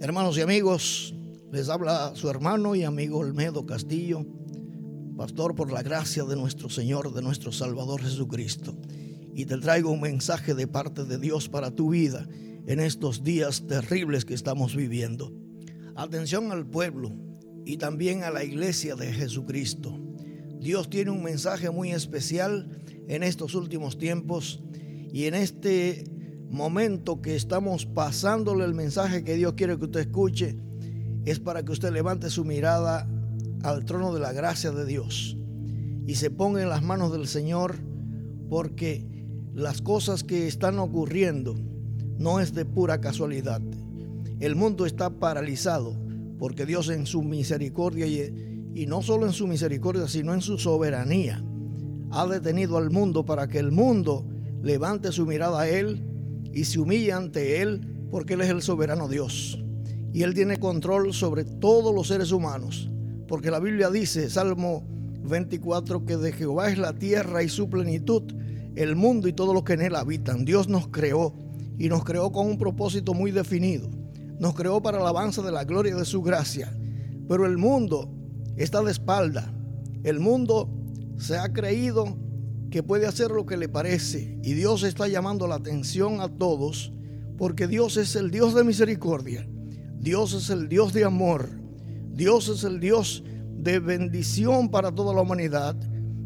Hermanos y amigos, les habla su hermano y amigo Olmedo Castillo, pastor por la gracia de nuestro Señor, de nuestro Salvador Jesucristo. Y te traigo un mensaje de parte de Dios para tu vida en estos días terribles que estamos viviendo. Atención al pueblo y también a la iglesia de Jesucristo. Dios tiene un mensaje muy especial en estos últimos tiempos y en este momento que estamos pasándole el mensaje que Dios quiere que usted escuche, es para que usted levante su mirada al trono de la gracia de Dios y se ponga en las manos del Señor porque las cosas que están ocurriendo no es de pura casualidad. El mundo está paralizado porque Dios en su misericordia y, y no solo en su misericordia, sino en su soberanía, ha detenido al mundo para que el mundo levante su mirada a Él y se humilla ante Él porque Él es el soberano Dios. Y Él tiene control sobre todos los seres humanos. Porque la Biblia dice, Salmo 24, que de Jehová es la tierra y su plenitud, el mundo y todo lo que en él habitan. Dios nos creó y nos creó con un propósito muy definido. Nos creó para la alabanza de la gloria de su gracia. Pero el mundo está de espalda. El mundo se ha creído que puede hacer lo que le parece. Y Dios está llamando la atención a todos porque Dios es el Dios de misericordia. Dios es el Dios de amor. Dios es el Dios de bendición para toda la humanidad.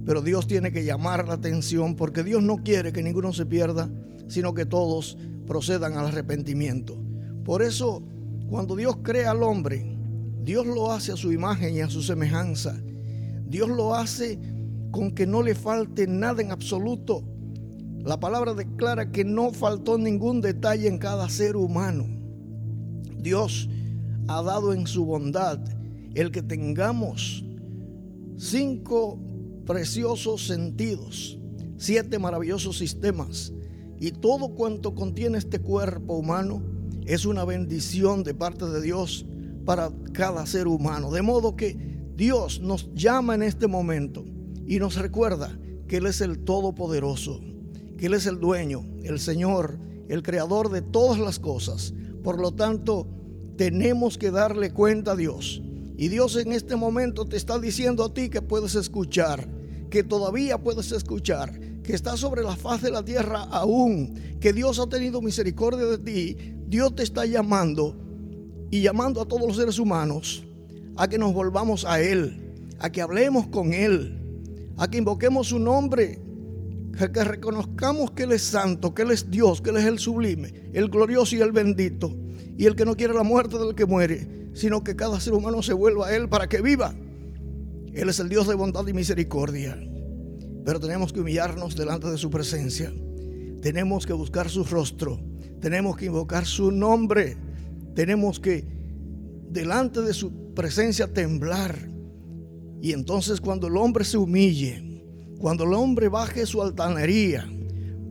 Pero Dios tiene que llamar la atención porque Dios no quiere que ninguno se pierda, sino que todos procedan al arrepentimiento. Por eso, cuando Dios crea al hombre, Dios lo hace a su imagen y a su semejanza. Dios lo hace con que no le falte nada en absoluto. La palabra declara que no faltó ningún detalle en cada ser humano. Dios ha dado en su bondad el que tengamos cinco preciosos sentidos, siete maravillosos sistemas y todo cuanto contiene este cuerpo humano es una bendición de parte de Dios para cada ser humano. De modo que Dios nos llama en este momento y nos recuerda que Él es el Todopoderoso, que Él es el dueño, el Señor, el creador de todas las cosas. Por lo tanto, tenemos que darle cuenta a Dios. Y Dios en este momento te está diciendo a ti que puedes escuchar, que todavía puedes escuchar, que está sobre la faz de la tierra aún, que Dios ha tenido misericordia de ti. Dios te está llamando y llamando a todos los seres humanos a que nos volvamos a Él, a que hablemos con Él, a que invoquemos su nombre, a que reconozcamos que Él es santo, que Él es Dios, que Él es el sublime, el glorioso y el bendito, y el que no quiere la muerte del que muere, sino que cada ser humano se vuelva a Él para que viva. Él es el Dios de bondad y misericordia, pero tenemos que humillarnos delante de su presencia, tenemos que buscar su rostro, tenemos que invocar su nombre, tenemos que delante de su presencia temblar y entonces cuando el hombre se humille, cuando el hombre baje su altanería,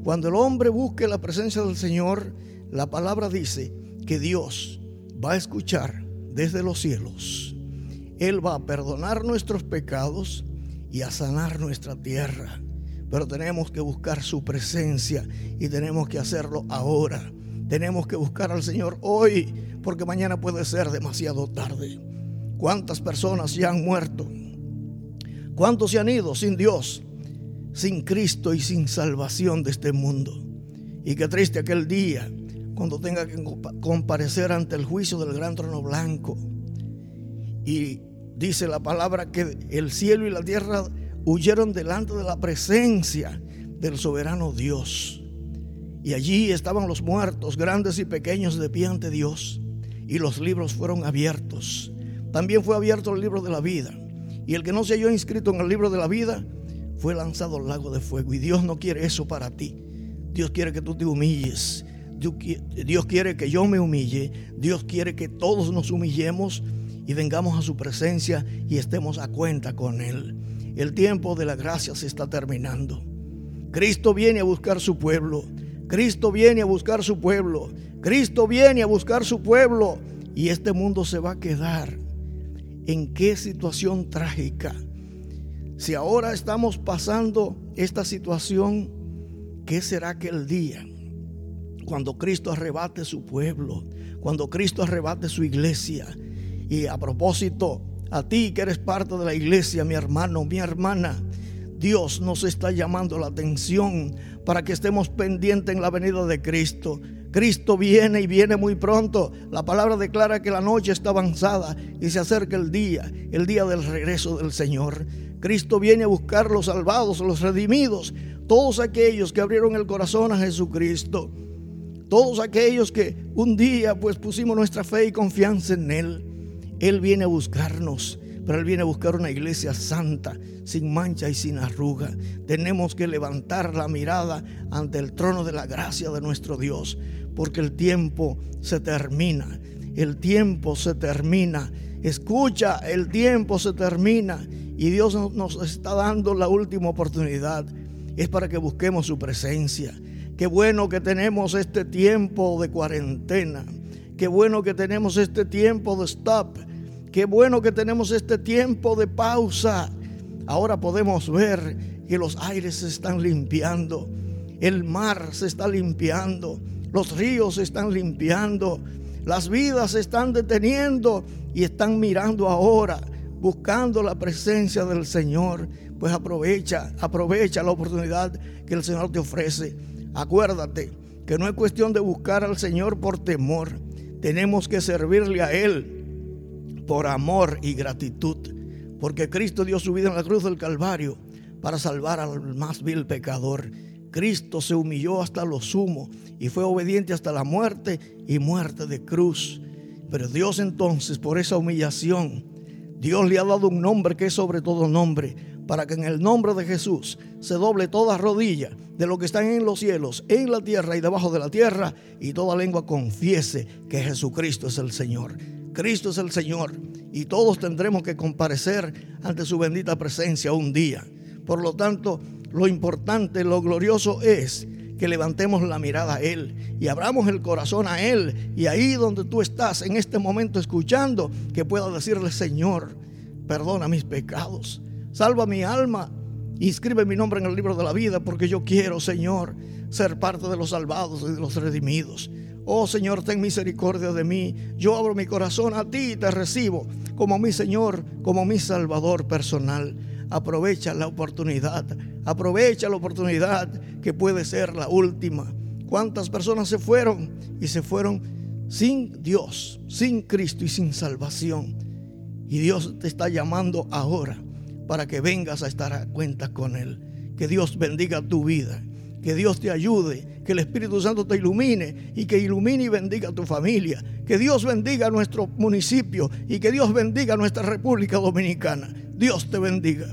cuando el hombre busque la presencia del Señor, la palabra dice que Dios va a escuchar desde los cielos. Él va a perdonar nuestros pecados y a sanar nuestra tierra. Pero tenemos que buscar su presencia y tenemos que hacerlo ahora. Tenemos que buscar al Señor hoy porque mañana puede ser demasiado tarde. ¿Cuántas personas ya han muerto? ¿Cuántos se han ido sin Dios, sin Cristo y sin salvación de este mundo? Y qué triste aquel día cuando tenga que comparecer ante el juicio del gran trono blanco. Y dice la palabra que el cielo y la tierra huyeron delante de la presencia del soberano Dios. Y allí estaban los muertos, grandes y pequeños, de pie ante Dios. Y los libros fueron abiertos. También fue abierto el libro de la vida. Y el que no se halló inscrito en el libro de la vida fue lanzado al lago de fuego. Y Dios no quiere eso para ti. Dios quiere que tú te humilles. Dios quiere que yo me humille. Dios quiere que todos nos humillemos y vengamos a su presencia y estemos a cuenta con Él. El tiempo de la gracia se está terminando. Cristo viene a buscar su pueblo. Cristo viene a buscar su pueblo. Cristo viene a buscar su pueblo. Y este mundo se va a quedar en qué situación trágica. Si ahora estamos pasando esta situación, ¿qué será aquel día cuando Cristo arrebate su pueblo, cuando Cristo arrebate su iglesia. Y a propósito, a ti que eres parte de la iglesia, mi hermano, mi hermana, Dios nos está llamando la atención para que estemos pendientes en la venida de Cristo. Cristo viene y viene muy pronto. La palabra declara que la noche está avanzada y se acerca el día, el día del regreso del Señor. Cristo viene a buscar los salvados, los redimidos, todos aquellos que abrieron el corazón a Jesucristo. Todos aquellos que un día pues pusimos nuestra fe y confianza en Él. Él viene a buscarnos, pero Él viene a buscar una iglesia santa, sin mancha y sin arruga. Tenemos que levantar la mirada ante el trono de la gracia de nuestro Dios, porque el tiempo se termina. El tiempo se termina. Escucha, el tiempo se termina y Dios nos está dando la última oportunidad. Es para que busquemos su presencia Qué bueno que tenemos este tiempo de cuarentena. Qué bueno que tenemos este tiempo de stop. Qué bueno que tenemos este tiempo de pausa. Ahora podemos ver que los aires se están limpiando. El mar se está limpiando. Los ríos se están limpiando. Las vidas se están deteniendo y están mirando ahora, buscando la presencia del Señor. Pues aprovecha, aprovecha la oportunidad que el Señor te ofrece Acuérdate que no es cuestión de buscar al Señor por temor. Tenemos que servirle a Él por amor y gratitud. Porque Cristo dio su vida en la cruz del Calvario para salvar al más vil pecador. Cristo se humilló hasta lo sumo y fue obediente hasta la muerte y muerte de cruz. Pero Dios entonces, por esa humillación, Dios le ha dado un nombre que es sobre todo nombre, para que en el nombre de Jesús se doble toda rodilla de lo que están en los cielos, en la tierra y debajo de la tierra, y toda lengua confiese que Jesucristo es el Señor. Cristo es el Señor y todos tendremos que comparecer ante su bendita presencia un día. Por lo tanto, lo importante, lo glorioso es que levantemos la mirada a Él y abramos el corazón a Él. Y ahí donde tú estás en este momento escuchando, que pueda decirle, Señor, perdona mis pecados, salva mi alma Inscribe mi nombre en el libro de la vida porque yo quiero, Señor, ser parte de los salvados y de los redimidos. Oh Señor, ten misericordia de mí. Yo abro mi corazón a ti y te recibo como mi Señor, como mi Salvador personal. Aprovecha la oportunidad, aprovecha la oportunidad que puede ser la última. ¿Cuántas personas se fueron y se fueron sin Dios, sin Cristo y sin salvación? Y Dios te está llamando ahora para que vengas a estar a cuenta con Él. Que Dios bendiga tu vida. Que Dios te ayude, que el Espíritu Santo te ilumine y que ilumine y bendiga a tu familia. Que Dios bendiga nuestro municipio y que Dios bendiga a nuestra República Dominicana. Dios te bendiga.